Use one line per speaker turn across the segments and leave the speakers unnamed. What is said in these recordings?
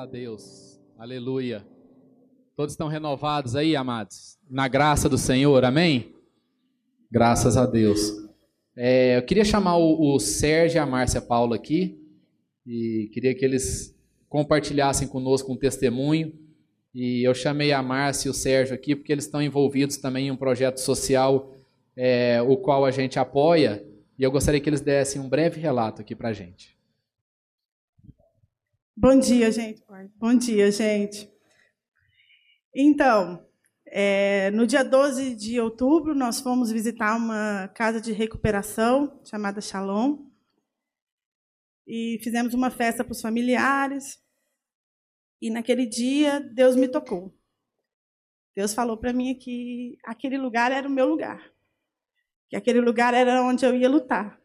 A Deus. Aleluia. Todos estão renovados aí, amados? Na graça do Senhor, amém? Graças a Deus. É, eu queria chamar o, o Sérgio e a Márcia Paula aqui e queria que eles compartilhassem conosco um testemunho. E eu chamei a Márcia e o Sérgio aqui porque eles estão envolvidos também em um projeto social, é, o qual a gente apoia, e eu gostaria que eles dessem um breve relato aqui para a gente.
Bom dia, gente. Bom dia, gente. Então, é, no dia 12 de outubro, nós fomos visitar uma casa de recuperação chamada Shalom. E fizemos uma festa para os familiares. E naquele dia, Deus me tocou. Deus falou para mim que aquele lugar era o meu lugar. Que aquele lugar era onde eu ia lutar.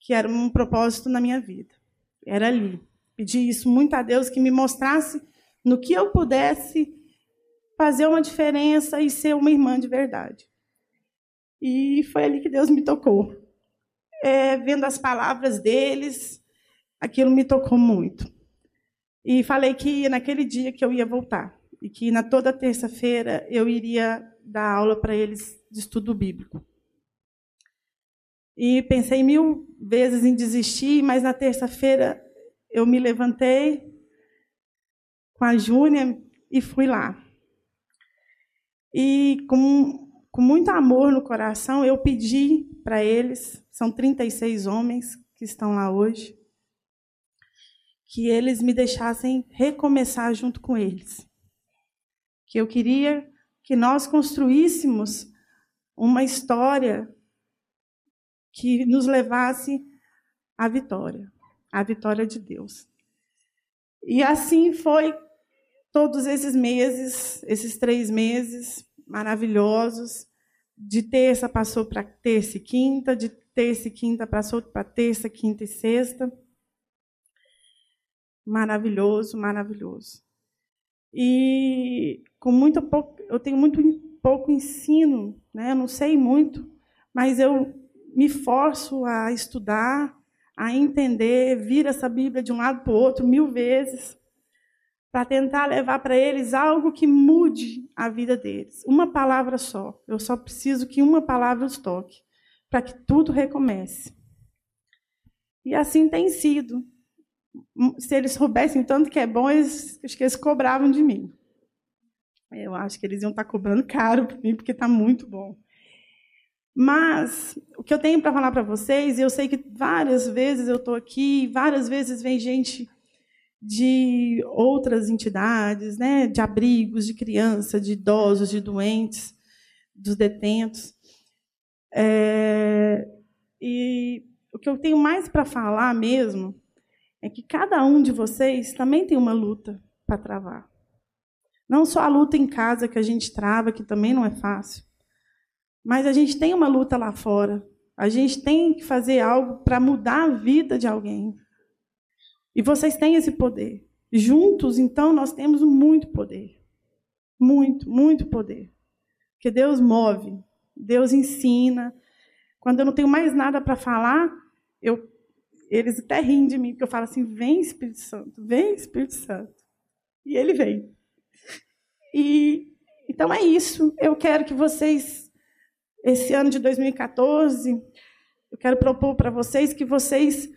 Que era um propósito na minha vida. Era ali. Pedi isso muito a Deus que me mostrasse no que eu pudesse fazer uma diferença e ser uma irmã de verdade. E foi ali que Deus me tocou. É, vendo as palavras deles, aquilo me tocou muito. E falei que naquele dia que eu ia voltar e que na toda terça-feira eu iria dar aula para eles de estudo bíblico. E pensei mil vezes em desistir, mas na terça-feira eu me levantei com a Júnia e fui lá. E com, com muito amor no coração, eu pedi para eles, são 36 homens que estão lá hoje, que eles me deixassem recomeçar junto com eles. Que eu queria que nós construíssemos uma história que nos levasse à vitória a vitória de Deus. E assim foi todos esses meses, esses três meses maravilhosos. De terça passou para terça e quinta, de terça e quinta passou para terça, quinta e sexta. Maravilhoso, maravilhoso. E com muito pouco, eu tenho muito pouco ensino, né? Eu não sei muito, mas eu me forço a estudar, a entender, vir essa Bíblia de um lado para o outro mil vezes, para tentar levar para eles algo que mude a vida deles. Uma palavra só. Eu só preciso que uma palavra os toque, para que tudo recomece. E assim tem sido. Se eles soubessem tanto que é bom, eles, acho que eles cobravam de mim. Eu acho que eles iam estar cobrando caro para mim, porque está muito bom. Mas o que eu tenho para falar para vocês, eu sei que várias vezes eu estou aqui, várias vezes vem gente de outras entidades, né, de abrigos de crianças, de idosos, de doentes, dos detentos. É, e o que eu tenho mais para falar mesmo é que cada um de vocês também tem uma luta para travar. Não só a luta em casa que a gente trava, que também não é fácil, mas a gente tem uma luta lá fora. A gente tem que fazer algo para mudar a vida de alguém. E vocês têm esse poder. Juntos, então, nós temos muito poder. Muito, muito poder. Porque Deus move, Deus ensina. Quando eu não tenho mais nada para falar, eu, eles até riem de mim, porque eu falo assim: vem Espírito Santo, vem Espírito Santo. E ele vem. E então é isso. Eu quero que vocês esse ano de 2014, eu quero propor para vocês que vocês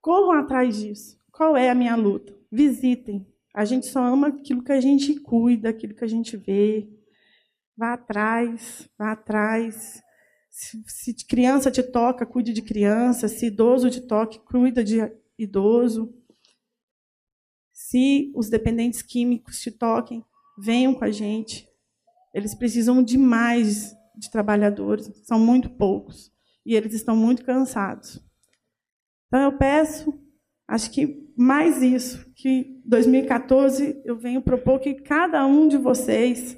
corram atrás disso. Qual é a minha luta? Visitem. A gente só ama aquilo que a gente cuida, aquilo que a gente vê. Vá atrás, vá atrás. Se, se criança te toca, cuide de criança. Se idoso te toca, cuida de idoso. Se os dependentes químicos te toquem, venham com a gente. Eles precisam de mais de trabalhadores, são muito poucos. E eles estão muito cansados. Então eu peço, acho que mais isso, que 2014 eu venho propor que cada um de vocês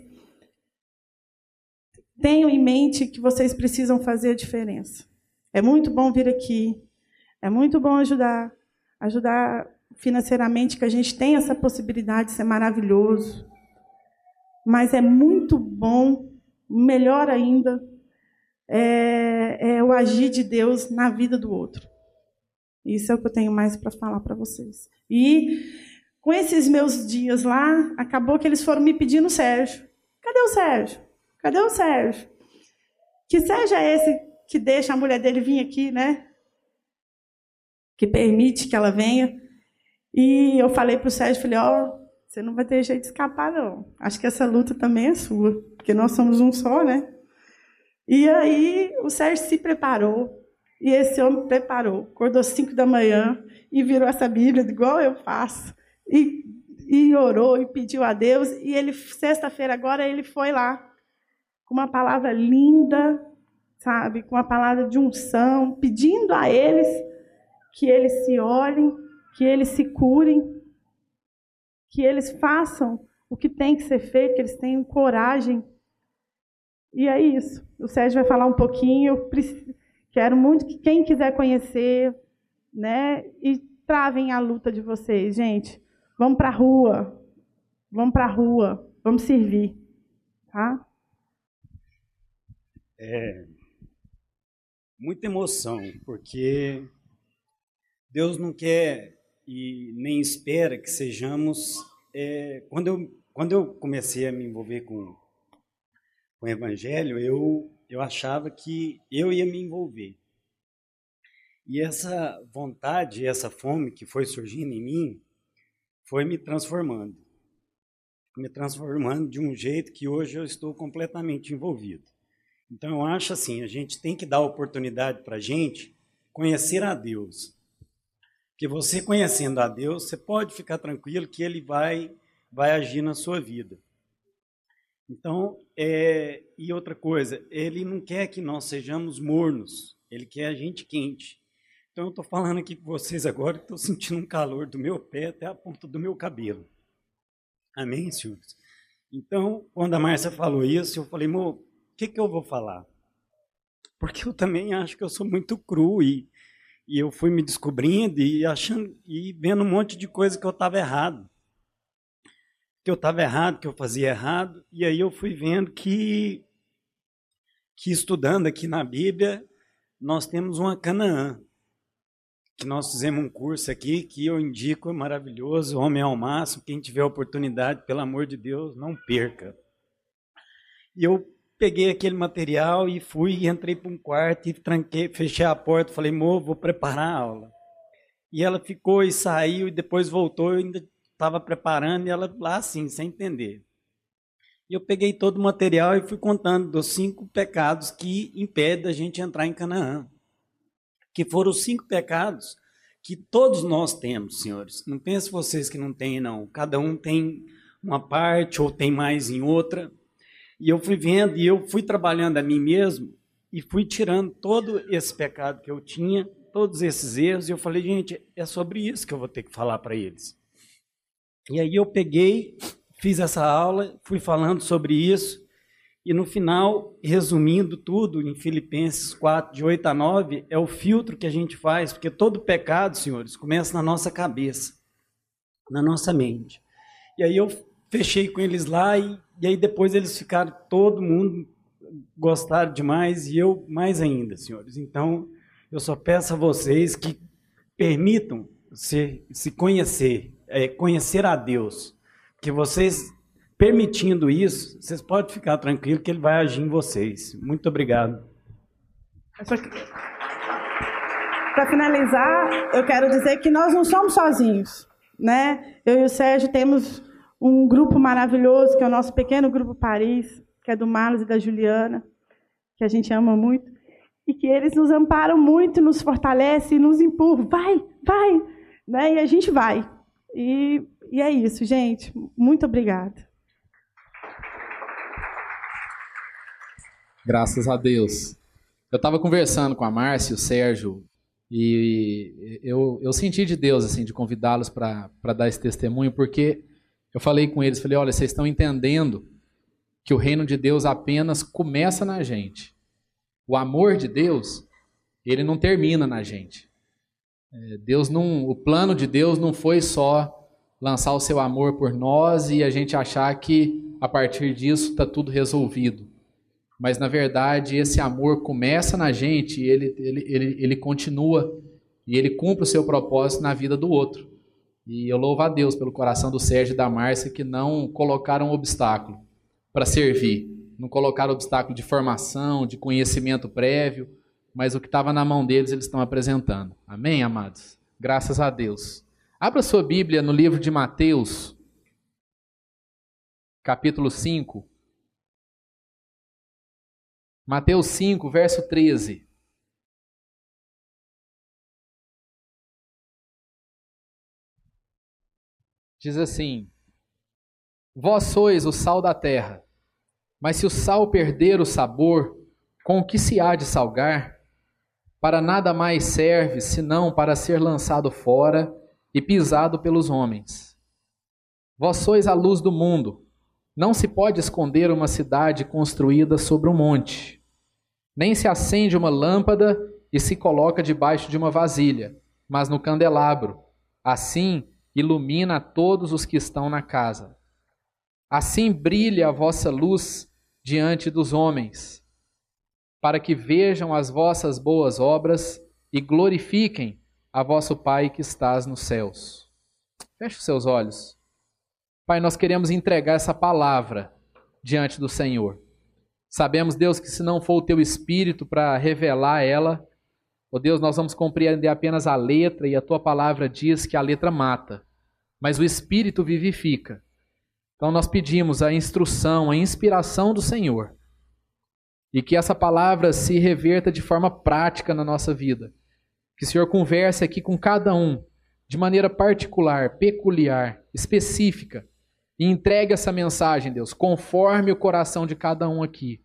tenham em mente que vocês precisam fazer a diferença. É muito bom vir aqui, é muito bom ajudar, ajudar financeiramente, que a gente tem essa possibilidade, isso é maravilhoso mas é muito bom, melhor ainda, é, é o agir de Deus na vida do outro. Isso é o que eu tenho mais para falar para vocês. E com esses meus dias lá, acabou que eles foram me pedindo o Sérgio. Cadê o Sérgio? Cadê o Sérgio? Que seja esse que deixa a mulher dele vir aqui, né? Que permite que ela venha. E eu falei para o Sérgio, falei, ó, oh, você não vai ter jeito de escapar, não. Acho que essa luta também é sua, porque nós somos um só, né? E aí o Sérgio se preparou, e esse homem preparou. Acordou cinco da manhã e virou essa Bíblia, igual eu faço. E, e orou e pediu a Deus. E ele, sexta-feira agora, ele foi lá com uma palavra linda, sabe? Com uma palavra de unção, pedindo a eles que eles se olhem, que eles se curem, que eles façam o que tem que ser feito, que eles tenham coragem. E é isso. O Sérgio vai falar um pouquinho. Eu quero muito que quem quiser conhecer, né, e travem a luta de vocês, gente. Vamos para a rua. Vamos para a rua. Vamos servir, tá?
É muita emoção, porque Deus não quer e nem espera que sejamos. É, quando, eu, quando eu comecei a me envolver com, com o Evangelho, eu, eu achava que eu ia me envolver. E essa vontade, essa fome que foi surgindo em mim, foi me transformando. Me transformando de um jeito que hoje eu estou completamente envolvido. Então eu acho assim, a gente tem que dar oportunidade para a gente conhecer a Deus. Porque você conhecendo a Deus, você pode ficar tranquilo que Ele vai, vai agir na sua vida. Então, é, e outra coisa, Ele não quer que nós sejamos mornos, Ele quer a gente quente. Então eu estou falando aqui com vocês agora, estou sentindo um calor do meu pé até a ponta do meu cabelo. Amém, senhores? Então, quando a Márcia falou isso, eu falei, amor, que, que eu vou falar? Porque eu também acho que eu sou muito cru e, e eu fui me descobrindo e achando e vendo um monte de coisa que eu estava errado. Que eu estava errado, que eu fazia errado, e aí eu fui vendo que, que estudando aqui na Bíblia, nós temos uma Canaã, que nós fizemos um curso aqui que eu indico, é maravilhoso, Homem ao Máximo, quem tiver oportunidade, pelo amor de Deus, não perca. E eu peguei aquele material e fui, entrei para um quarto e tranquei, fechei a porta, falei, amor, vou preparar a aula. E ela ficou e saiu e depois voltou, eu ainda estava preparando e ela lá assim, sem entender. E eu peguei todo o material e fui contando dos cinco pecados que impedem a gente entrar em Canaã. Que foram os cinco pecados que todos nós temos, senhores. Não pense vocês que não têm, não. Cada um tem uma parte ou tem mais em outra. E eu fui vendo e eu fui trabalhando a mim mesmo e fui tirando todo esse pecado que eu tinha, todos esses erros, e eu falei, gente, é sobre isso que eu vou ter que falar para eles. E aí eu peguei, fiz essa aula, fui falando sobre isso, e no final, resumindo tudo, em Filipenses 4, de 8 a 9, é o filtro que a gente faz, porque todo pecado, senhores, começa na nossa cabeça, na nossa mente. E aí eu fechei com eles lá e e aí depois eles ficaram, todo mundo gostaram demais e eu mais ainda, senhores. Então, eu só peço a vocês que permitam se, se conhecer, é, conhecer a Deus. Que vocês, permitindo isso, vocês podem ficar tranquilos que Ele vai agir em vocês. Muito obrigado.
Para finalizar, eu quero dizer que nós não somos sozinhos. Né? Eu e o Sérgio temos um grupo maravilhoso, que é o nosso pequeno grupo Paris, que é do Marlos e da Juliana, que a gente ama muito, e que eles nos amparam muito, nos fortalecem, nos empurram, vai, vai, né? e a gente vai. E, e é isso, gente. Muito obrigada.
Graças a Deus. Eu estava conversando com a Márcia e o Sérgio, e eu, eu senti de Deus assim de convidá-los para dar esse testemunho, porque eu falei com eles, falei, olha, vocês estão entendendo que o reino de Deus apenas começa na gente. O amor de Deus, ele não termina na gente. É, Deus não, o plano de Deus não foi só lançar o seu amor por nós e a gente achar que a partir disso está tudo resolvido. Mas na verdade esse amor começa na gente ele, ele, ele, ele continua e ele cumpre o seu propósito na vida do outro. E eu louvo a Deus pelo coração do Sérgio e da Márcia que não colocaram obstáculo para servir. Não colocaram obstáculo de formação, de conhecimento prévio, mas o que estava na mão deles eles estão apresentando. Amém, amados? Graças a Deus. Abra sua Bíblia no livro de Mateus, capítulo 5. Mateus 5, verso 13. Diz assim: Vós sois o sal da terra, mas se o sal perder o sabor, com o que se há de salgar? Para nada mais serve senão para ser lançado fora e pisado pelos homens. Vós sois a luz do mundo. Não se pode esconder uma cidade construída sobre um monte, nem se acende uma lâmpada e se coloca debaixo de uma vasilha, mas no candelabro. Assim ilumina a todos os que estão na casa. Assim brilha a vossa luz diante dos homens, para que vejam as vossas boas obras e glorifiquem a vosso Pai que estás nos céus. Feche os seus olhos. Pai, nós queremos entregar essa palavra diante do Senhor. Sabemos, Deus, que se não for o teu espírito para revelar ela, ó oh Deus, nós vamos compreender apenas a letra e a tua palavra diz que a letra mata, mas o espírito vivifica. Então nós pedimos a instrução, a inspiração do Senhor. E que essa palavra se reverta de forma prática na nossa vida. Que o Senhor converse aqui com cada um de maneira particular, peculiar, específica. E entregue essa mensagem, Deus, conforme o coração de cada um aqui.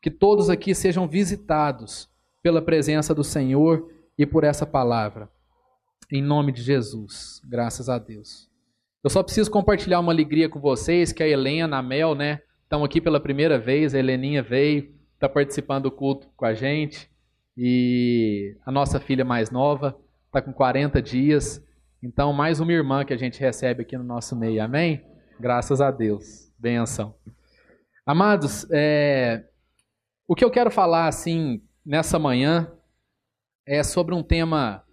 Que todos aqui sejam visitados pela presença do Senhor e por essa palavra. Em nome de Jesus. Graças a Deus. Eu só preciso compartilhar uma alegria com vocês, que a Helena, a Mel, né, estão aqui pela primeira vez. A Heleninha veio, está participando do culto com a gente. E a nossa filha mais nova está com 40 dias. Então, mais uma irmã que a gente recebe aqui no nosso meio. Amém? Graças a Deus. Benção. Amados, é... o que eu quero falar, assim, nessa manhã é sobre um tema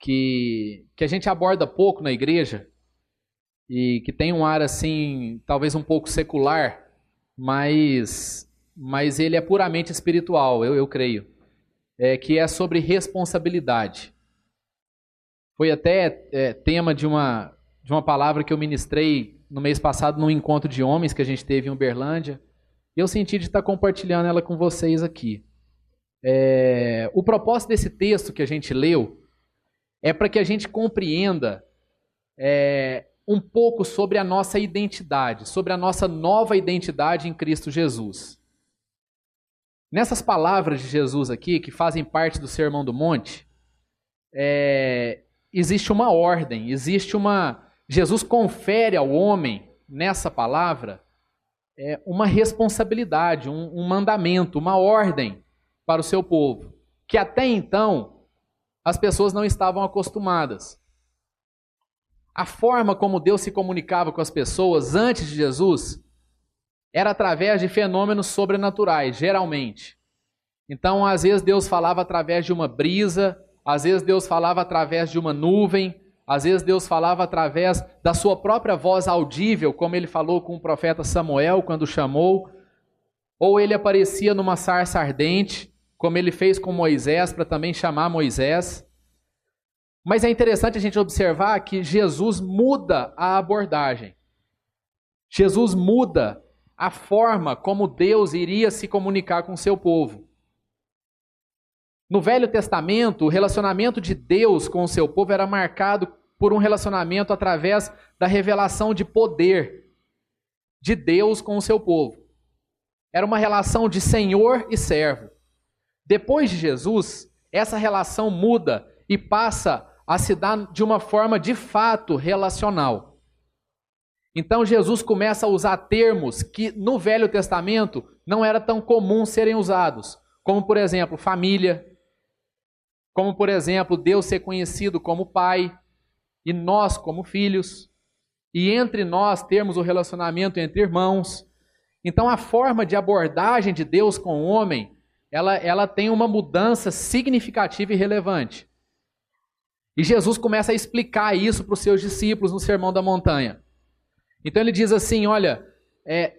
que, que a gente aborda pouco na igreja, e que tem um ar assim, talvez um pouco secular, mas, mas ele é puramente espiritual, eu, eu creio, é, que é sobre responsabilidade. Foi até é, tema de uma, de uma palavra que eu ministrei no mês passado num encontro de homens que a gente teve em Uberlândia, e eu senti de estar compartilhando ela com vocês aqui. É, o propósito desse texto que a gente leu é para que a gente compreenda é, um pouco sobre a nossa identidade, sobre a nossa nova identidade em Cristo Jesus. Nessas palavras de Jesus aqui, que fazem parte do Sermão do Monte, é, existe uma ordem, existe uma. Jesus confere ao homem, nessa palavra, é, uma responsabilidade, um, um mandamento, uma ordem para o seu povo, que até então as pessoas não estavam acostumadas. A forma como Deus se comunicava com as pessoas antes de Jesus era através de fenômenos sobrenaturais, geralmente. Então, às vezes Deus falava através de uma brisa, às vezes Deus falava através de uma nuvem, às vezes Deus falava através da sua própria voz audível, como ele falou com o profeta Samuel quando chamou, ou ele aparecia numa sarça ardente, como ele fez com Moisés para também chamar Moisés. Mas é interessante a gente observar que Jesus muda a abordagem. Jesus muda a forma como Deus iria se comunicar com o seu povo. No Velho Testamento, o relacionamento de Deus com o seu povo era marcado por um relacionamento através da revelação de poder de Deus com o seu povo. Era uma relação de senhor e servo. Depois de Jesus, essa relação muda e passa a se dar de uma forma de fato relacional. Então Jesus começa a usar termos que no Velho Testamento não era tão comum serem usados, como por exemplo, família, como por exemplo, Deus ser conhecido como pai e nós como filhos, e entre nós termos o relacionamento entre irmãos. Então a forma de abordagem de Deus com o homem, ela, ela tem uma mudança significativa e relevante. E Jesus começa a explicar isso para os seus discípulos no Sermão da Montanha. Então ele diz assim: olha, é,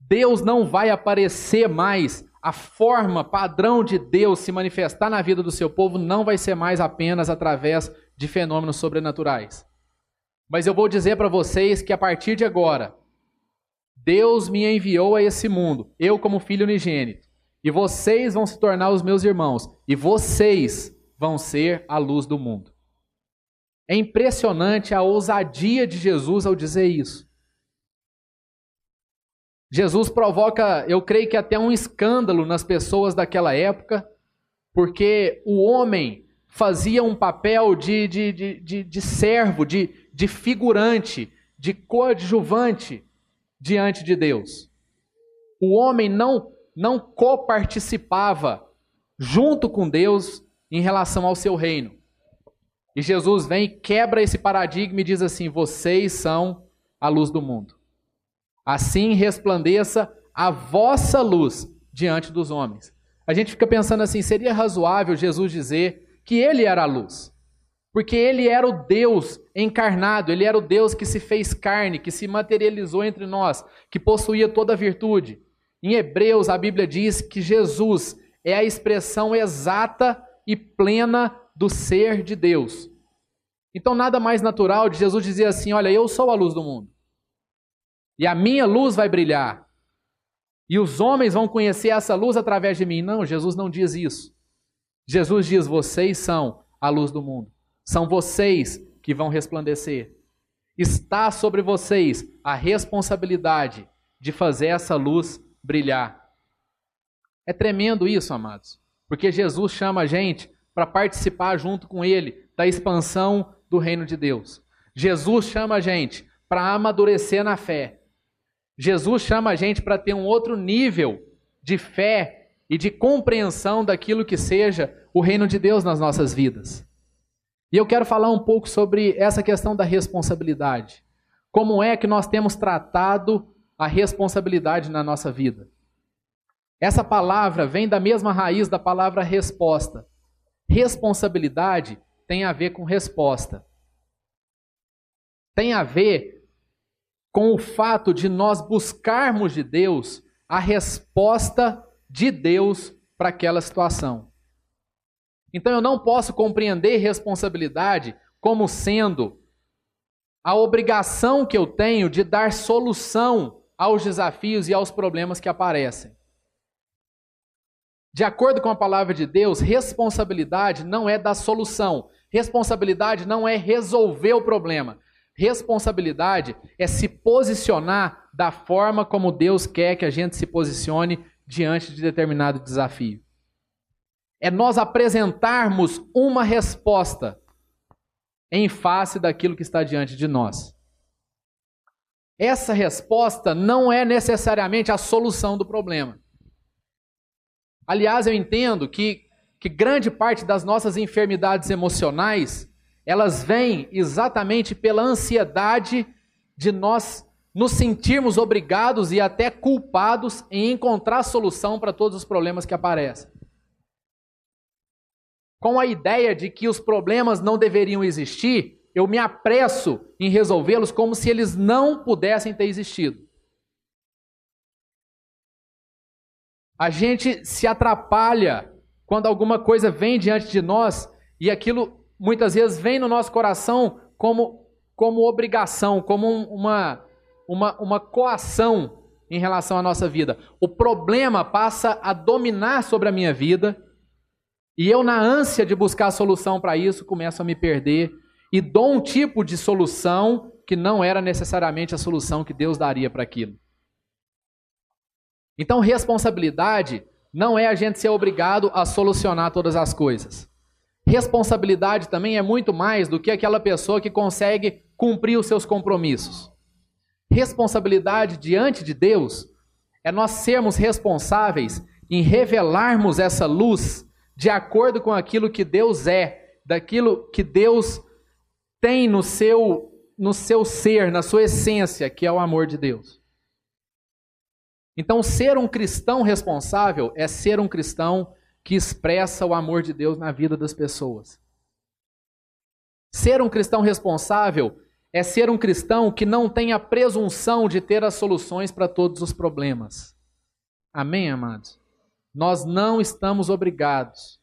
Deus não vai aparecer mais, a forma padrão de Deus se manifestar na vida do seu povo não vai ser mais apenas através de fenômenos sobrenaturais. Mas eu vou dizer para vocês que a partir de agora, Deus me enviou a esse mundo, eu como filho unigênito, e vocês vão se tornar os meus irmãos, e vocês vão ser a luz do mundo. É impressionante a ousadia de Jesus ao dizer isso. Jesus provoca, eu creio que até um escândalo nas pessoas daquela época, porque o homem fazia um papel de, de, de, de, de servo, de, de figurante, de coadjuvante diante de Deus. O homem não, não coparticipava junto com Deus em relação ao seu reino. E Jesus vem quebra esse paradigma e diz assim: vocês são a luz do mundo. Assim resplandeça a vossa luz diante dos homens. A gente fica pensando assim: seria razoável Jesus dizer que ele era a luz? Porque ele era o Deus encarnado, ele era o Deus que se fez carne, que se materializou entre nós, que possuía toda a virtude. Em Hebreus, a Bíblia diz que Jesus é a expressão exata e plena do ser de Deus. Então, nada mais natural de Jesus dizer assim: Olha, eu sou a luz do mundo. E a minha luz vai brilhar. E os homens vão conhecer essa luz através de mim. Não, Jesus não diz isso. Jesus diz: Vocês são a luz do mundo. São vocês que vão resplandecer. Está sobre vocês a responsabilidade de fazer essa luz brilhar. É tremendo isso, amados. Porque Jesus chama a gente para participar junto com Ele da expansão do reino de Deus. Jesus chama a gente para amadurecer na fé. Jesus chama a gente para ter um outro nível de fé e de compreensão daquilo que seja o reino de Deus nas nossas vidas. E eu quero falar um pouco sobre essa questão da responsabilidade. Como é que nós temos tratado a responsabilidade na nossa vida? Essa palavra vem da mesma raiz da palavra resposta. Responsabilidade tem a ver com resposta. Tem a ver com o fato de nós buscarmos de Deus a resposta de Deus para aquela situação. Então eu não posso compreender responsabilidade como sendo a obrigação que eu tenho de dar solução aos desafios e aos problemas que aparecem. De acordo com a palavra de Deus, responsabilidade não é dar solução. Responsabilidade não é resolver o problema. Responsabilidade é se posicionar da forma como Deus quer que a gente se posicione diante de determinado desafio. É nós apresentarmos uma resposta em face daquilo que está diante de nós. Essa resposta não é necessariamente a solução do problema. Aliás, eu entendo que, que grande parte das nossas enfermidades emocionais, elas vêm exatamente pela ansiedade de nós nos sentirmos obrigados e até culpados em encontrar solução para todos os problemas que aparecem. Com a ideia de que os problemas não deveriam existir, eu me apresso em resolvê-los como se eles não pudessem ter existido. A gente se atrapalha quando alguma coisa vem diante de nós e aquilo muitas vezes vem no nosso coração como, como obrigação, como uma, uma, uma coação em relação à nossa vida. O problema passa a dominar sobre a minha vida e eu, na ânsia de buscar a solução para isso, começo a me perder e dou um tipo de solução que não era necessariamente a solução que Deus daria para aquilo. Então, responsabilidade não é a gente ser obrigado a solucionar todas as coisas. Responsabilidade também é muito mais do que aquela pessoa que consegue cumprir os seus compromissos. Responsabilidade diante de Deus é nós sermos responsáveis em revelarmos essa luz de acordo com aquilo que Deus é, daquilo que Deus tem no seu no seu ser, na sua essência, que é o amor de Deus. Então, ser um cristão responsável é ser um cristão que expressa o amor de Deus na vida das pessoas. Ser um cristão responsável é ser um cristão que não tem a presunção de ter as soluções para todos os problemas. Amém, amados? Nós não estamos obrigados,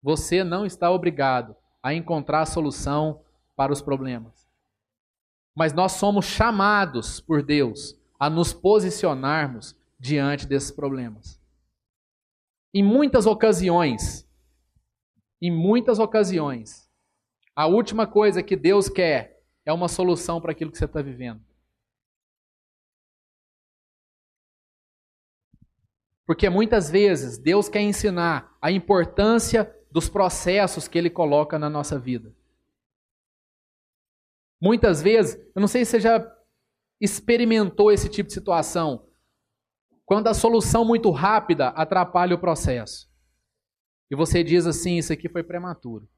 você não está obrigado a encontrar a solução para os problemas. Mas nós somos chamados por Deus a nos posicionarmos diante desses problemas. Em muitas ocasiões, em muitas ocasiões, a última coisa que Deus quer é uma solução para aquilo que você está vivendo. Porque muitas vezes Deus quer ensinar a importância dos processos que Ele coloca na nossa vida. Muitas vezes, eu não sei se você já experimentou esse tipo de situação, quando a solução muito rápida atrapalha o processo. E você diz assim: Isso aqui foi prematuro.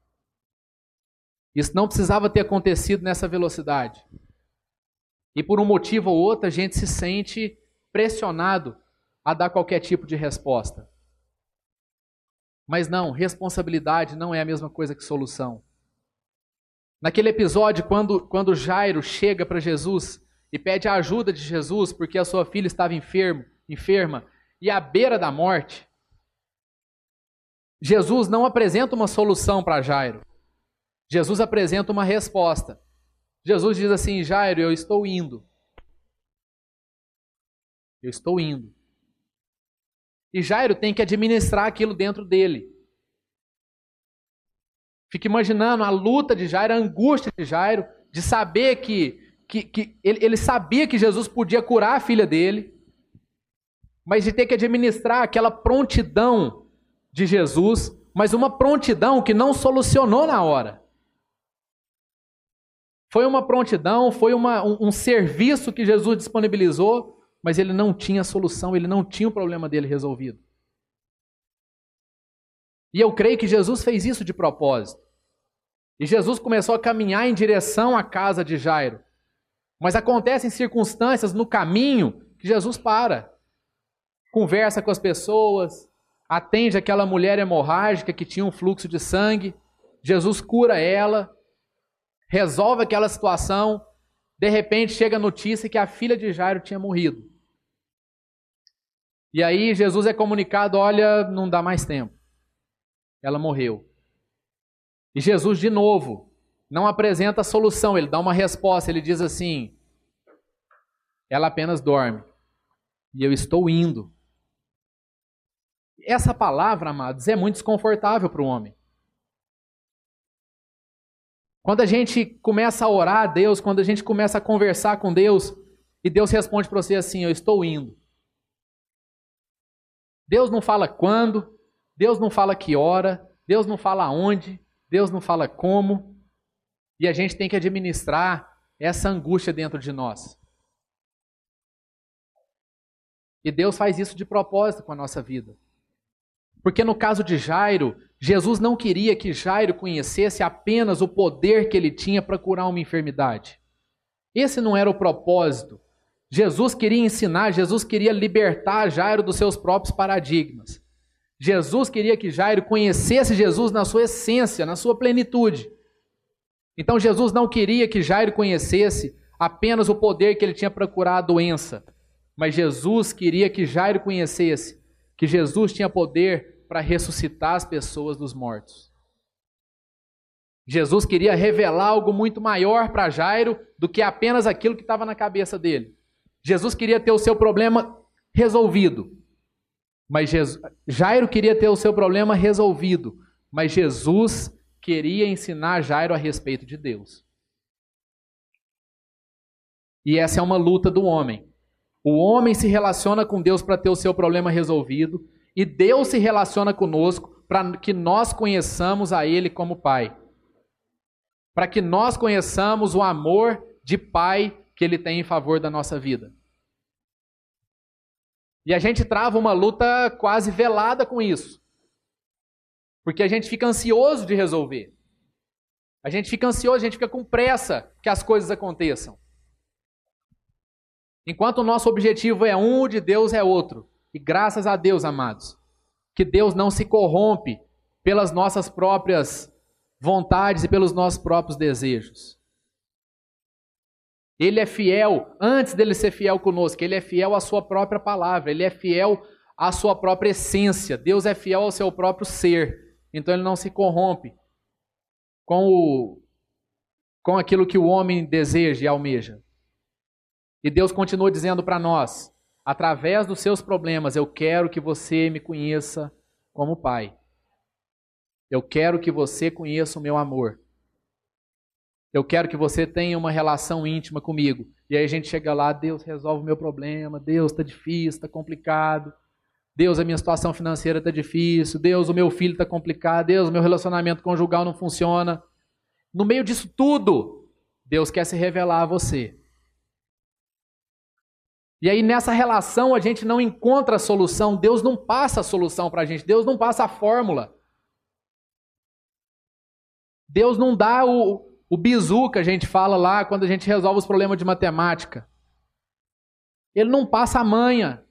Isso não precisava ter acontecido nessa velocidade. E por um motivo ou outro, a gente se sente pressionado a dar qualquer tipo de resposta. Mas não, responsabilidade não é a mesma coisa que solução. Naquele episódio, quando, quando Jairo chega para Jesus e pede a ajuda de Jesus porque a sua filha estava enfermo, enferma e à beira da morte, Jesus não apresenta uma solução para Jairo. Jesus apresenta uma resposta. Jesus diz assim: Jairo, eu estou indo. Eu estou indo. E Jairo tem que administrar aquilo dentro dele. Fica imaginando a luta de Jairo, a angústia de Jairo, de saber que, que, que ele, ele sabia que Jesus podia curar a filha dele, mas de ter que administrar aquela prontidão de Jesus, mas uma prontidão que não solucionou na hora. Foi uma prontidão, foi uma, um, um serviço que Jesus disponibilizou, mas ele não tinha solução, ele não tinha o problema dele resolvido. E eu creio que Jesus fez isso de propósito. E Jesus começou a caminhar em direção à casa de Jairo. Mas acontecem circunstâncias no caminho que Jesus para. Conversa com as pessoas, atende aquela mulher hemorrágica que tinha um fluxo de sangue. Jesus cura ela, resolve aquela situação. De repente chega a notícia que a filha de Jairo tinha morrido. E aí Jesus é comunicado: olha, não dá mais tempo. Ela morreu. E Jesus, de novo, não apresenta solução, ele dá uma resposta, ele diz assim: ela apenas dorme. E eu estou indo. Essa palavra, amados, é muito desconfortável para o homem. Quando a gente começa a orar a Deus, quando a gente começa a conversar com Deus, e Deus responde para você assim: Eu estou indo. Deus não fala quando, Deus não fala que hora, Deus não fala onde, Deus não fala como, e a gente tem que administrar essa angústia dentro de nós. E Deus faz isso de propósito com a nossa vida. Porque no caso de Jairo, Jesus não queria que Jairo conhecesse apenas o poder que ele tinha para curar uma enfermidade. Esse não era o propósito Jesus queria ensinar, Jesus queria libertar Jairo dos seus próprios paradigmas. Jesus queria que Jairo conhecesse Jesus na sua essência, na sua plenitude. Então Jesus não queria que Jairo conhecesse apenas o poder que ele tinha para curar a doença, mas Jesus queria que Jairo conhecesse que Jesus tinha poder para ressuscitar as pessoas dos mortos. Jesus queria revelar algo muito maior para Jairo do que apenas aquilo que estava na cabeça dele. Jesus queria ter o seu problema resolvido. Mas Jesus, Jairo queria ter o seu problema resolvido, mas Jesus queria ensinar Jairo a respeito de Deus. E essa é uma luta do homem. O homem se relaciona com Deus para ter o seu problema resolvido, e Deus se relaciona conosco para que nós conheçamos a Ele como Pai. Para que nós conheçamos o amor de Pai que Ele tem em favor da nossa vida. E a gente trava uma luta quase velada com isso. Porque a gente fica ansioso de resolver. A gente fica ansioso, a gente fica com pressa que as coisas aconteçam. Enquanto o nosso objetivo é um, o de Deus é outro. E graças a Deus, amados, que Deus não se corrompe pelas nossas próprias vontades e pelos nossos próprios desejos. Ele é fiel, antes dele ser fiel conosco, ele é fiel à sua própria palavra, ele é fiel à sua própria essência. Deus é fiel ao seu próprio ser. Então ele não se corrompe com o com aquilo que o homem deseja e almeja. E Deus continua dizendo para nós: através dos seus problemas, eu quero que você me conheça como Pai. Eu quero que você conheça o meu amor. Eu quero que você tenha uma relação íntima comigo. E aí a gente chega lá, Deus resolve o meu problema, Deus está difícil, está complicado. Deus, a minha situação financeira está difícil. Deus, o meu filho está complicado. Deus, o meu relacionamento conjugal não funciona. No meio disso tudo, Deus quer se revelar a você. E aí nessa relação a gente não encontra a solução, Deus não passa a solução para a gente, Deus não passa a fórmula. Deus não dá o, o bizu que a gente fala lá quando a gente resolve os problemas de matemática. Ele não passa a manha.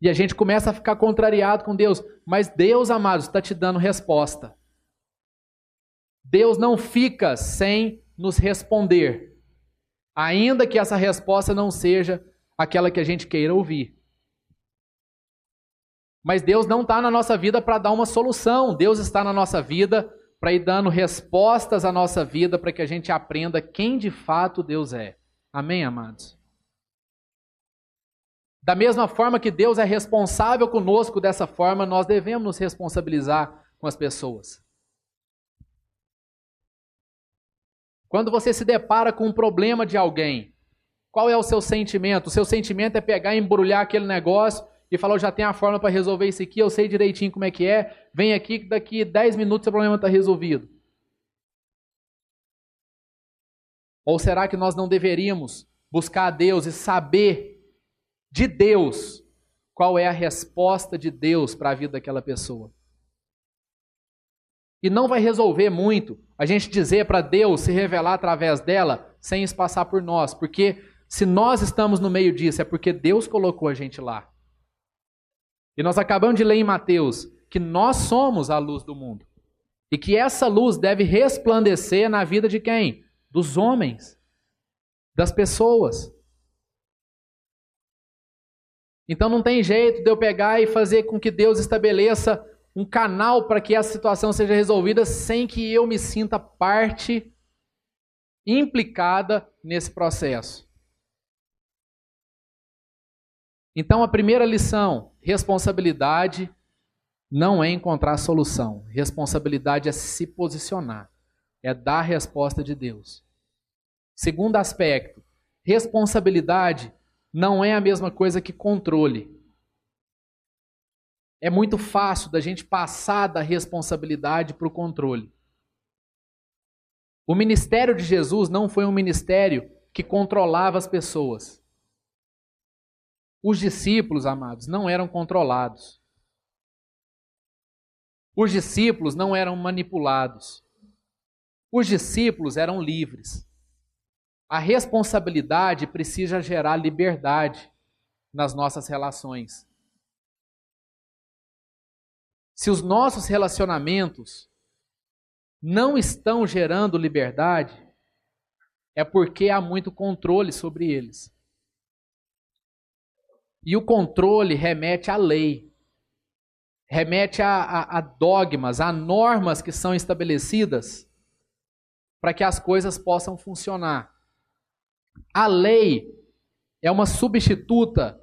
E a gente começa a ficar contrariado com Deus. Mas Deus, amados, está te dando resposta. Deus não fica sem nos responder ainda que essa resposta não seja aquela que a gente queira ouvir. Mas Deus não está na nossa vida para dar uma solução, Deus está na nossa vida para ir dando respostas à nossa vida para que a gente aprenda quem de fato Deus é. Amém, amados? Da mesma forma que Deus é responsável conosco dessa forma, nós devemos nos responsabilizar com as pessoas. Quando você se depara com um problema de alguém, qual é o seu sentimento? O seu sentimento é pegar e embrulhar aquele negócio e falar: Eu já tenho a forma para resolver isso aqui, eu sei direitinho como é que é, vem aqui que daqui 10 minutos o problema está resolvido. Ou será que nós não deveríamos buscar a Deus e saber de Deus qual é a resposta de Deus para a vida daquela pessoa? E não vai resolver muito a gente dizer para Deus se revelar através dela sem isso passar por nós. Porque se nós estamos no meio disso, é porque Deus colocou a gente lá. E nós acabamos de ler em Mateus que nós somos a luz do mundo. E que essa luz deve resplandecer na vida de quem? Dos homens, das pessoas. Então não tem jeito de eu pegar e fazer com que Deus estabeleça um canal para que essa situação seja resolvida sem que eu me sinta parte implicada nesse processo. Então, a primeira lição: responsabilidade não é encontrar solução. Responsabilidade é se posicionar, é dar a resposta de Deus. Segundo aspecto: responsabilidade não é a mesma coisa que controle é muito fácil da gente passar da responsabilidade para o controle. O ministério de Jesus não foi um ministério que controlava as pessoas. Os discípulos, amados, não eram controlados. Os discípulos não eram manipulados. Os discípulos eram livres. A responsabilidade precisa gerar liberdade nas nossas relações. Se os nossos relacionamentos não estão gerando liberdade, é porque há muito controle sobre eles. E o controle remete à lei, remete a, a, a dogmas, a normas que são estabelecidas para que as coisas possam funcionar. A lei é uma substituta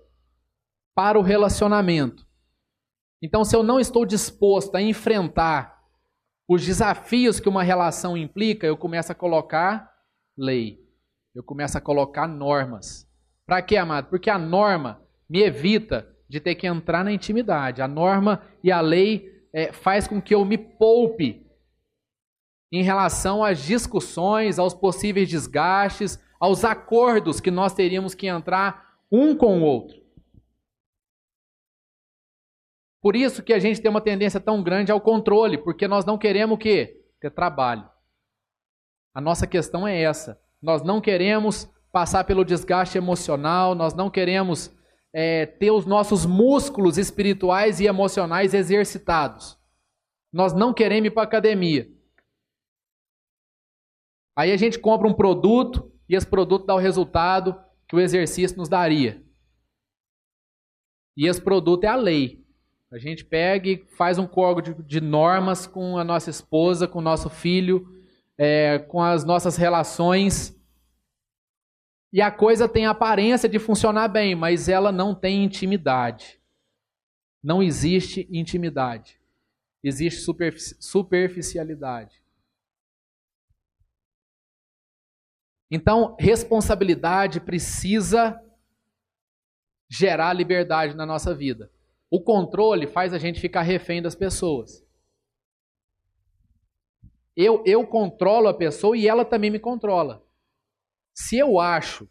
para o relacionamento. Então, se eu não estou disposto a enfrentar os desafios que uma relação implica, eu começo a colocar lei. Eu começo a colocar normas. Para quê, amado? Porque a norma me evita de ter que entrar na intimidade. A norma e a lei é, faz com que eu me poupe em relação às discussões, aos possíveis desgastes, aos acordos que nós teríamos que entrar um com o outro. Por isso que a gente tem uma tendência tão grande ao controle, porque nós não queremos o quê? Ter trabalho. A nossa questão é essa. Nós não queremos passar pelo desgaste emocional, nós não queremos é, ter os nossos músculos espirituais e emocionais exercitados. Nós não queremos ir para academia. Aí a gente compra um produto e esse produto dá o resultado que o exercício nos daria. E esse produto é a lei. A gente pega e faz um código de normas com a nossa esposa, com o nosso filho, é, com as nossas relações. E a coisa tem aparência de funcionar bem, mas ela não tem intimidade. Não existe intimidade. Existe superficialidade. Então, responsabilidade precisa gerar liberdade na nossa vida. O controle faz a gente ficar refém das pessoas. Eu, eu controlo a pessoa e ela também me controla. Se eu acho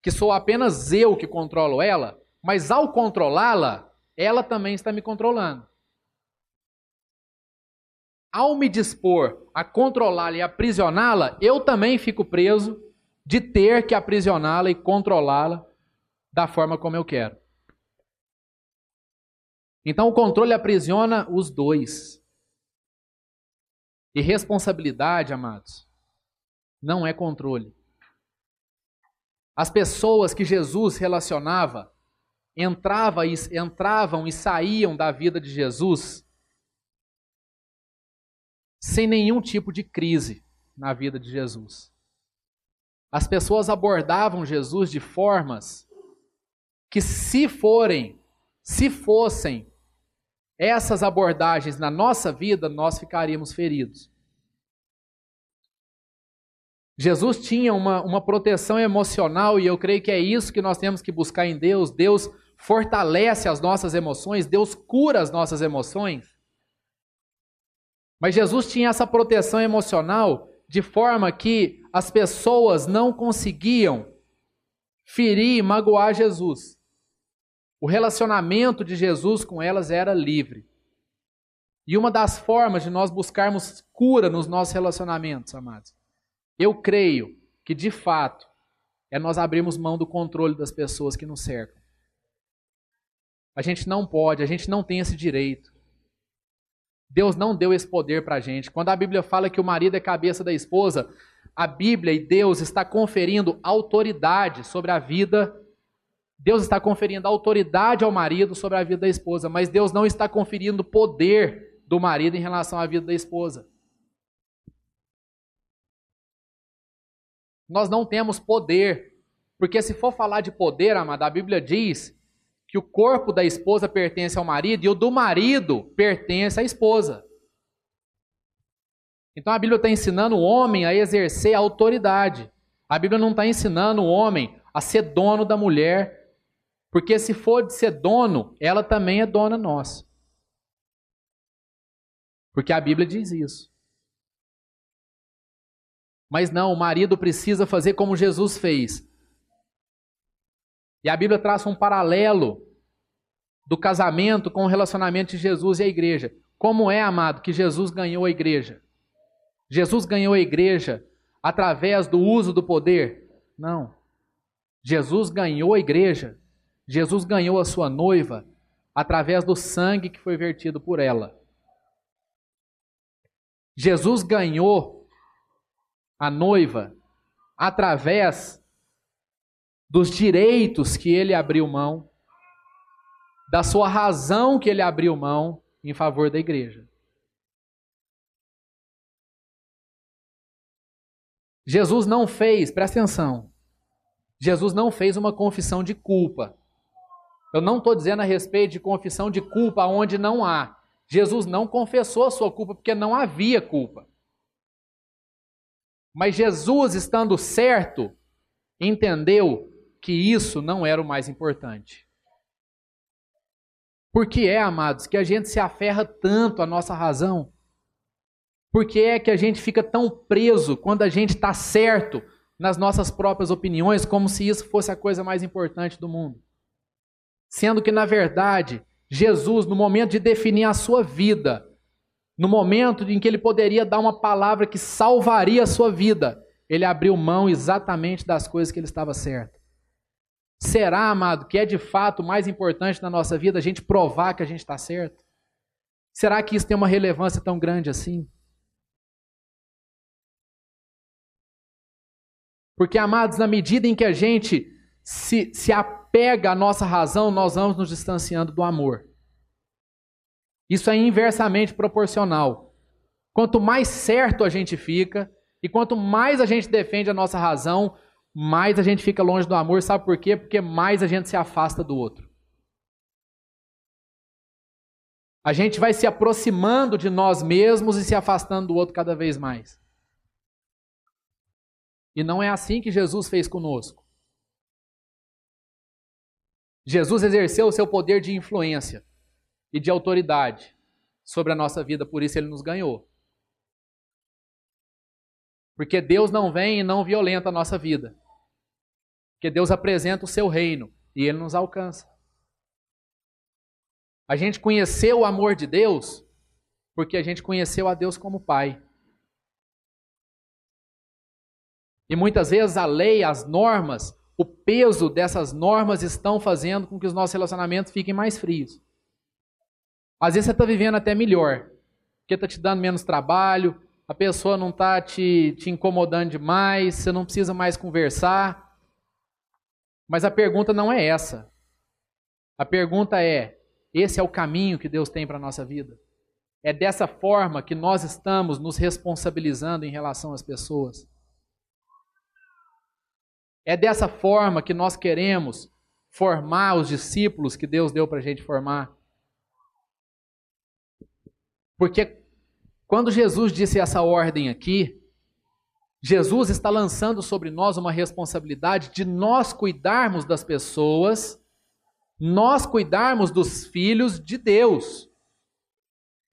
que sou apenas eu que controlo ela, mas ao controlá-la, ela também está me controlando. Ao me dispor a controlá-la e aprisioná-la, eu também fico preso de ter que aprisioná-la e controlá-la da forma como eu quero. Então o controle aprisiona os dois. E responsabilidade, amados, não é controle. As pessoas que Jesus relacionava entrava e, entravam e saíam da vida de Jesus sem nenhum tipo de crise na vida de Jesus. As pessoas abordavam Jesus de formas que, se forem, se fossem essas abordagens na nossa vida, nós ficaríamos feridos. Jesus tinha uma, uma proteção emocional e eu creio que é isso que nós temos que buscar em Deus. Deus fortalece as nossas emoções, Deus cura as nossas emoções. Mas Jesus tinha essa proteção emocional de forma que as pessoas não conseguiam ferir e magoar Jesus. O relacionamento de Jesus com elas era livre. E uma das formas de nós buscarmos cura nos nossos relacionamentos, amados, eu creio que de fato é nós abrirmos mão do controle das pessoas que nos cercam. A gente não pode, a gente não tem esse direito. Deus não deu esse poder para a gente. Quando a Bíblia fala que o marido é cabeça da esposa, a Bíblia e Deus está conferindo autoridade sobre a vida Deus está conferindo autoridade ao marido sobre a vida da esposa, mas Deus não está conferindo poder do marido em relação à vida da esposa. Nós não temos poder, porque se for falar de poder, amada, a Bíblia diz que o corpo da esposa pertence ao marido e o do marido pertence à esposa. Então a Bíblia está ensinando o homem a exercer a autoridade. A Bíblia não está ensinando o homem a ser dono da mulher porque se for de ser dono, ela também é dona nossa. Porque a Bíblia diz isso. Mas não, o marido precisa fazer como Jesus fez. E a Bíblia traça um paralelo do casamento com o relacionamento de Jesus e a igreja. Como é, amado, que Jesus ganhou a igreja? Jesus ganhou a igreja através do uso do poder? Não. Jesus ganhou a igreja Jesus ganhou a sua noiva através do sangue que foi vertido por ela. Jesus ganhou a noiva através dos direitos que ele abriu mão, da sua razão que ele abriu mão em favor da igreja. Jesus não fez, presta atenção, Jesus não fez uma confissão de culpa. Eu não estou dizendo a respeito de confissão de culpa onde não há. Jesus não confessou a sua culpa porque não havia culpa. Mas Jesus, estando certo, entendeu que isso não era o mais importante. Por que é, amados, que a gente se aferra tanto à nossa razão? Por que é que a gente fica tão preso quando a gente está certo nas nossas próprias opiniões, como se isso fosse a coisa mais importante do mundo? Sendo que, na verdade, Jesus, no momento de definir a sua vida, no momento em que ele poderia dar uma palavra que salvaria a sua vida, ele abriu mão exatamente das coisas que ele estava certo. Será, amado, que é de fato mais importante na nossa vida a gente provar que a gente está certo? Será que isso tem uma relevância tão grande assim? Porque, amados, na medida em que a gente se, se apega à nossa razão, nós vamos nos distanciando do amor. Isso é inversamente proporcional. Quanto mais certo a gente fica, e quanto mais a gente defende a nossa razão, mais a gente fica longe do amor. Sabe por quê? Porque mais a gente se afasta do outro. A gente vai se aproximando de nós mesmos e se afastando do outro cada vez mais. E não é assim que Jesus fez conosco. Jesus exerceu o seu poder de influência e de autoridade sobre a nossa vida, por isso ele nos ganhou. Porque Deus não vem e não violenta a nossa vida. Porque Deus apresenta o seu reino e ele nos alcança. A gente conheceu o amor de Deus porque a gente conheceu a Deus como Pai. E muitas vezes a lei, as normas, o peso dessas normas estão fazendo com que os nossos relacionamentos fiquem mais frios. Às vezes você está vivendo até melhor, porque está te dando menos trabalho, a pessoa não está te, te incomodando demais, você não precisa mais conversar. Mas a pergunta não é essa. A pergunta é: esse é o caminho que Deus tem para a nossa vida? É dessa forma que nós estamos nos responsabilizando em relação às pessoas? É dessa forma que nós queremos formar os discípulos que Deus deu para a gente formar? Porque quando Jesus disse essa ordem aqui, Jesus está lançando sobre nós uma responsabilidade de nós cuidarmos das pessoas, nós cuidarmos dos filhos de Deus.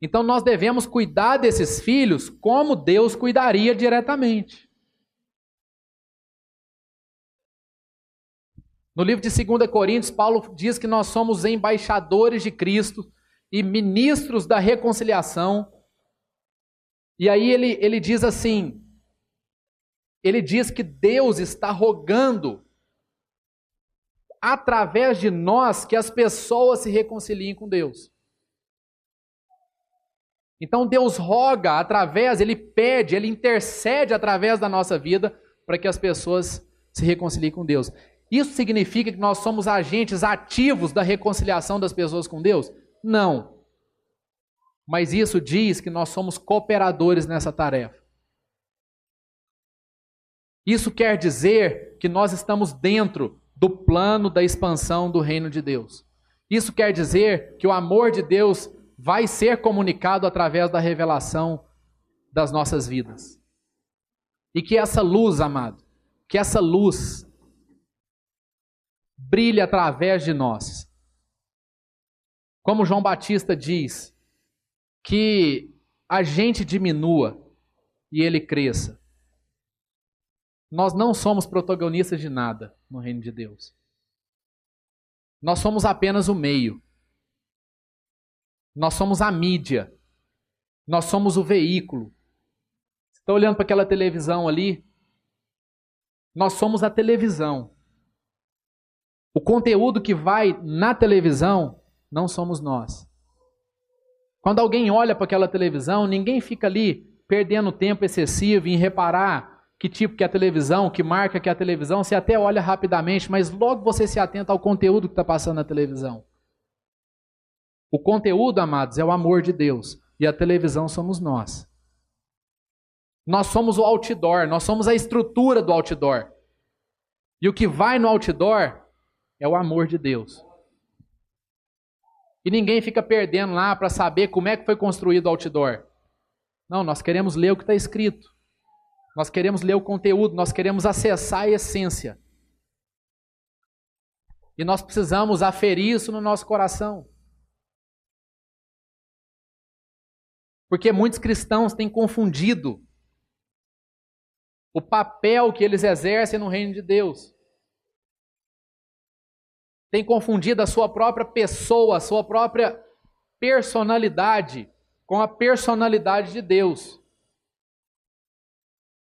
Então nós devemos cuidar desses filhos como Deus cuidaria diretamente. No livro de 2 Coríntios, Paulo diz que nós somos embaixadores de Cristo e ministros da reconciliação e aí ele, ele diz assim: ele diz que Deus está rogando através de nós que as pessoas se reconciliem com Deus. Então Deus roga através, ele pede, ele intercede através da nossa vida para que as pessoas se reconciliem com Deus. Isso significa que nós somos agentes ativos da reconciliação das pessoas com Deus? Não. Mas isso diz que nós somos cooperadores nessa tarefa. Isso quer dizer que nós estamos dentro do plano da expansão do reino de Deus. Isso quer dizer que o amor de Deus vai ser comunicado através da revelação das nossas vidas. E que essa luz, amado, que essa luz brilhe através de nós. Como João Batista diz, que a gente diminua e ele cresça. Nós não somos protagonistas de nada no reino de Deus. Nós somos apenas o meio. Nós somos a mídia. Nós somos o veículo. Você está olhando para aquela televisão ali? Nós somos a televisão. O conteúdo que vai na televisão não somos nós. Quando alguém olha para aquela televisão, ninguém fica ali perdendo tempo excessivo em reparar que tipo que é a televisão, que marca que é a televisão, você até olha rapidamente, mas logo você se atenta ao conteúdo que está passando na televisão. O conteúdo, amados, é o amor de Deus. E a televisão somos nós. Nós somos o outdoor, nós somos a estrutura do outdoor. E o que vai no outdoor é o amor de Deus. E ninguém fica perdendo lá para saber como é que foi construído o outdoor. Não, nós queremos ler o que está escrito. Nós queremos ler o conteúdo, nós queremos acessar a essência. E nós precisamos aferir isso no nosso coração. Porque muitos cristãos têm confundido o papel que eles exercem no reino de Deus tem confundido a sua própria pessoa, a sua própria personalidade com a personalidade de Deus.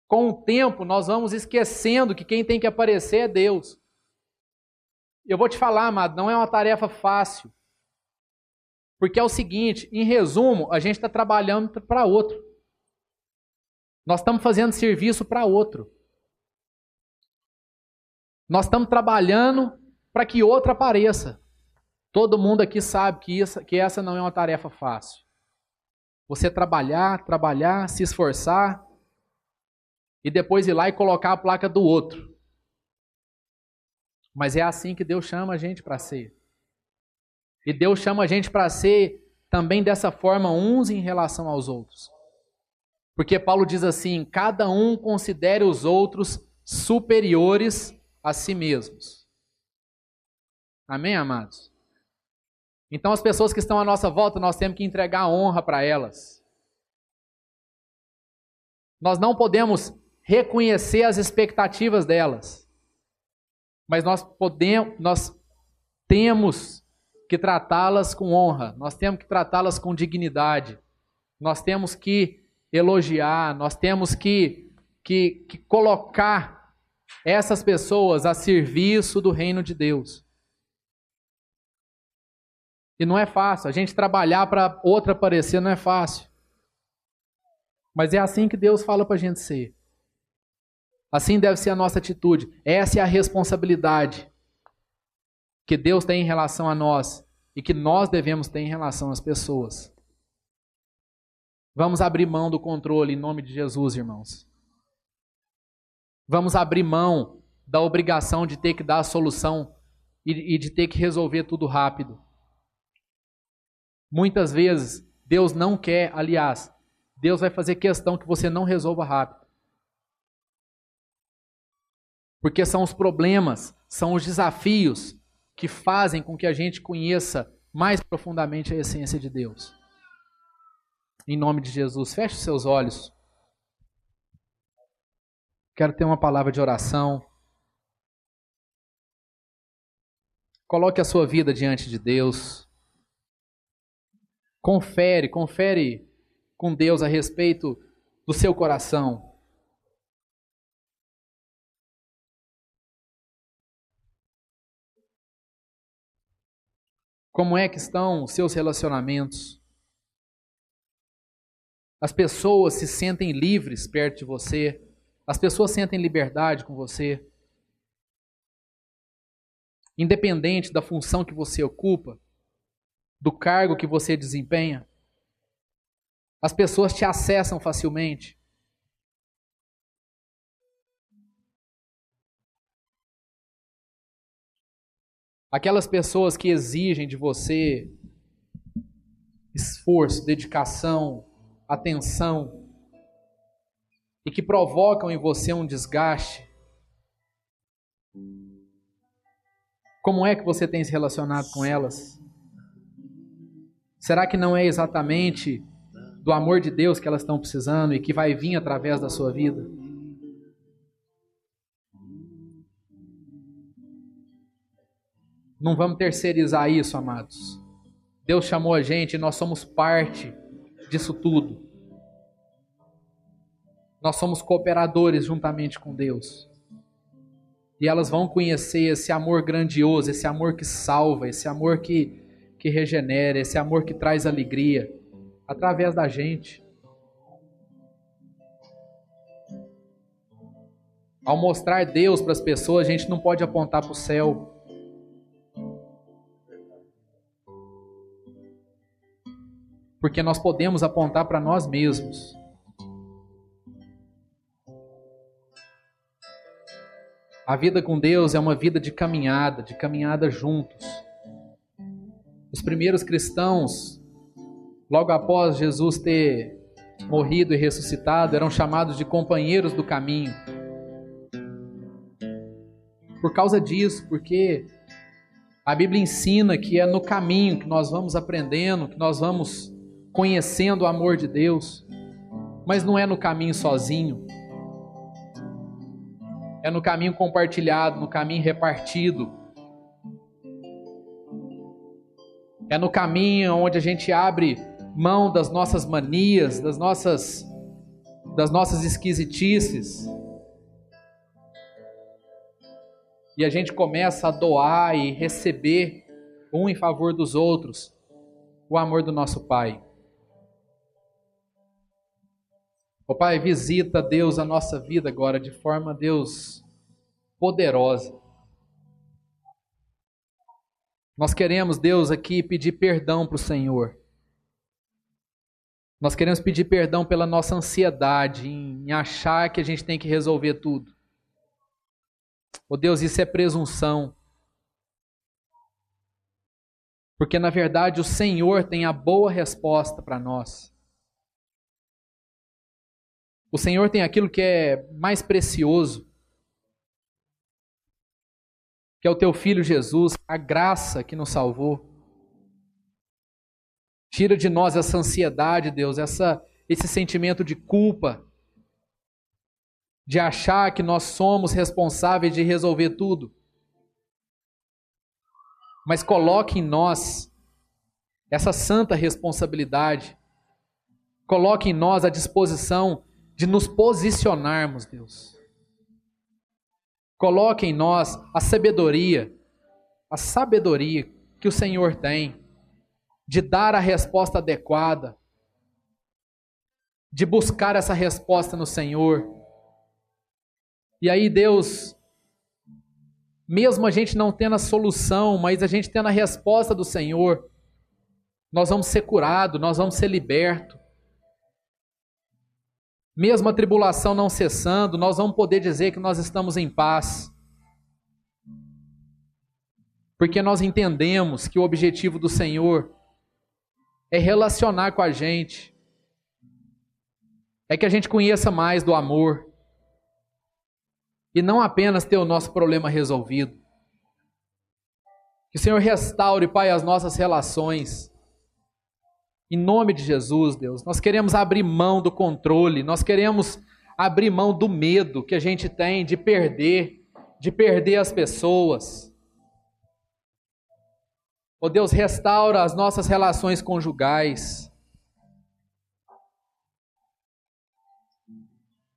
Com o tempo, nós vamos esquecendo que quem tem que aparecer é Deus. Eu vou te falar, amado, não é uma tarefa fácil. Porque é o seguinte, em resumo, a gente está trabalhando para outro. Nós estamos fazendo serviço para outro. Nós estamos trabalhando para que outro apareça. Todo mundo aqui sabe que, isso, que essa não é uma tarefa fácil. Você trabalhar, trabalhar, se esforçar e depois ir lá e colocar a placa do outro. Mas é assim que Deus chama a gente para ser. E Deus chama a gente para ser também dessa forma uns em relação aos outros. Porque Paulo diz assim: cada um considere os outros superiores a si mesmos. Amém, amados? Então, as pessoas que estão à nossa volta, nós temos que entregar honra para elas. Nós não podemos reconhecer as expectativas delas, mas nós podemos, nós temos que tratá-las com honra, nós temos que tratá-las com dignidade, nós temos que elogiar, nós temos que, que, que colocar essas pessoas a serviço do reino de Deus. E não é fácil, a gente trabalhar para outra aparecer não é fácil. Mas é assim que Deus fala para a gente ser. Assim deve ser a nossa atitude. Essa é a responsabilidade que Deus tem em relação a nós e que nós devemos ter em relação às pessoas. Vamos abrir mão do controle em nome de Jesus, irmãos. Vamos abrir mão da obrigação de ter que dar a solução e, e de ter que resolver tudo rápido. Muitas vezes, Deus não quer, aliás, Deus vai fazer questão que você não resolva rápido. Porque são os problemas, são os desafios que fazem com que a gente conheça mais profundamente a essência de Deus. Em nome de Jesus, feche seus olhos. Quero ter uma palavra de oração. Coloque a sua vida diante de Deus. Confere, confere com Deus a respeito do seu coração. Como é que estão os seus relacionamentos? As pessoas se sentem livres perto de você? As pessoas sentem liberdade com você? Independente da função que você ocupa, do cargo que você desempenha, as pessoas te acessam facilmente. Aquelas pessoas que exigem de você esforço, dedicação, atenção e que provocam em você um desgaste. Como é que você tem se relacionado com elas? Será que não é exatamente do amor de Deus que elas estão precisando e que vai vir através da sua vida? Não vamos terceirizar isso, amados. Deus chamou a gente e nós somos parte disso tudo. Nós somos cooperadores juntamente com Deus. E elas vão conhecer esse amor grandioso, esse amor que salva, esse amor que, que regenera, esse amor que traz alegria, através da gente. Ao mostrar Deus para as pessoas, a gente não pode apontar para o céu. porque nós podemos apontar para nós mesmos. A vida com Deus é uma vida de caminhada, de caminhada juntos. Os primeiros cristãos, logo após Jesus ter morrido e ressuscitado, eram chamados de companheiros do caminho. Por causa disso, porque a Bíblia ensina que é no caminho que nós vamos aprendendo, que nós vamos conhecendo o amor de Deus, mas não é no caminho sozinho. É no caminho compartilhado, no caminho repartido. É no caminho onde a gente abre mão das nossas manias, das nossas das nossas esquisitices. E a gente começa a doar e receber um em favor dos outros o amor do nosso Pai. Ó Pai, visita, Deus, a nossa vida agora de forma, Deus, poderosa. Nós queremos, Deus, aqui pedir perdão para o Senhor. Nós queremos pedir perdão pela nossa ansiedade em achar que a gente tem que resolver tudo. Oh Deus, isso é presunção. Porque na verdade o Senhor tem a boa resposta para nós. O Senhor tem aquilo que é mais precioso, que é o teu filho Jesus, a graça que nos salvou. Tira de nós essa ansiedade, Deus, essa, esse sentimento de culpa, de achar que nós somos responsáveis de resolver tudo. Mas coloque em nós essa santa responsabilidade. Coloque em nós a disposição de nos posicionarmos, Deus. Coloque em nós a sabedoria, a sabedoria que o Senhor tem de dar a resposta adequada, de buscar essa resposta no Senhor. E aí, Deus, mesmo a gente não tendo a solução, mas a gente tendo a resposta do Senhor, nós vamos ser curados, nós vamos ser libertos. Mesmo a tribulação não cessando, nós vamos poder dizer que nós estamos em paz. Porque nós entendemos que o objetivo do Senhor é relacionar com a gente, é que a gente conheça mais do amor e não apenas ter o nosso problema resolvido. Que o Senhor restaure, Pai, as nossas relações. Em nome de Jesus, Deus, nós queremos abrir mão do controle, nós queremos abrir mão do medo que a gente tem de perder, de perder as pessoas. Ó oh Deus, restaura as nossas relações conjugais.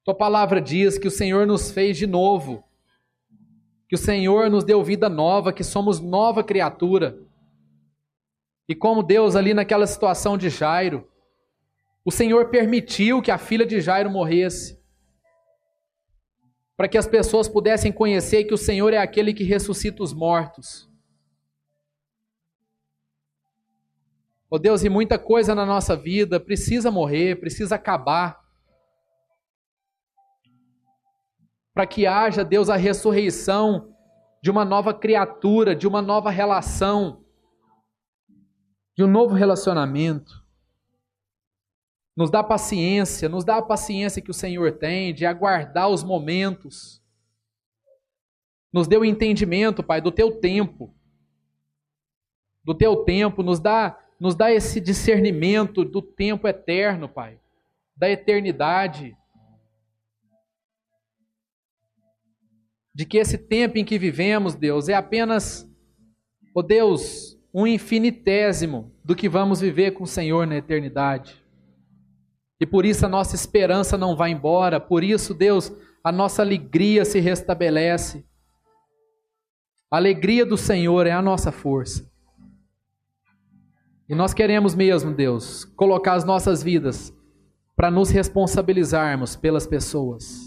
Tua palavra diz que o Senhor nos fez de novo, que o Senhor nos deu vida nova, que somos nova criatura. E como Deus, ali naquela situação de Jairo, o Senhor permitiu que a filha de Jairo morresse, para que as pessoas pudessem conhecer que o Senhor é aquele que ressuscita os mortos. Oh Deus, e muita coisa na nossa vida precisa morrer, precisa acabar. Para que haja, Deus, a ressurreição de uma nova criatura, de uma nova relação, de um novo relacionamento. Nos dá paciência, nos dá a paciência que o Senhor tem de aguardar os momentos. Nos dê o entendimento, Pai, do teu tempo. Do teu tempo, nos dá nos dá esse discernimento do tempo eterno, Pai, da eternidade. De que esse tempo em que vivemos, Deus, é apenas, ó oh Deus, um infinitésimo do que vamos viver com o Senhor na eternidade. E por isso a nossa esperança não vai embora, por isso, Deus, a nossa alegria se restabelece. A alegria do Senhor é a nossa força. E nós queremos mesmo, Deus, colocar as nossas vidas para nos responsabilizarmos pelas pessoas.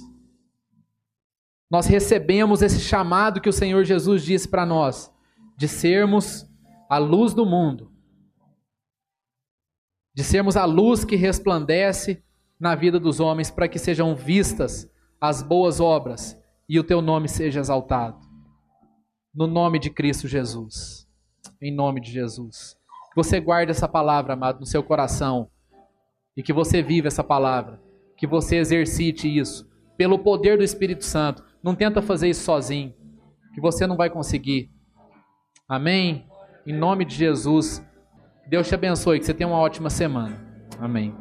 Nós recebemos esse chamado que o Senhor Jesus disse para nós, de sermos a luz do mundo, de sermos a luz que resplandece na vida dos homens, para que sejam vistas as boas obras e o teu nome seja exaltado. No nome de Cristo Jesus. Em nome de Jesus você guarde essa palavra, amado, no seu coração. E que você viva essa palavra. Que você exercite isso. Pelo poder do Espírito Santo. Não tenta fazer isso sozinho. Que você não vai conseguir. Amém? Em nome de Jesus. Deus te abençoe. Que você tenha uma ótima semana. Amém.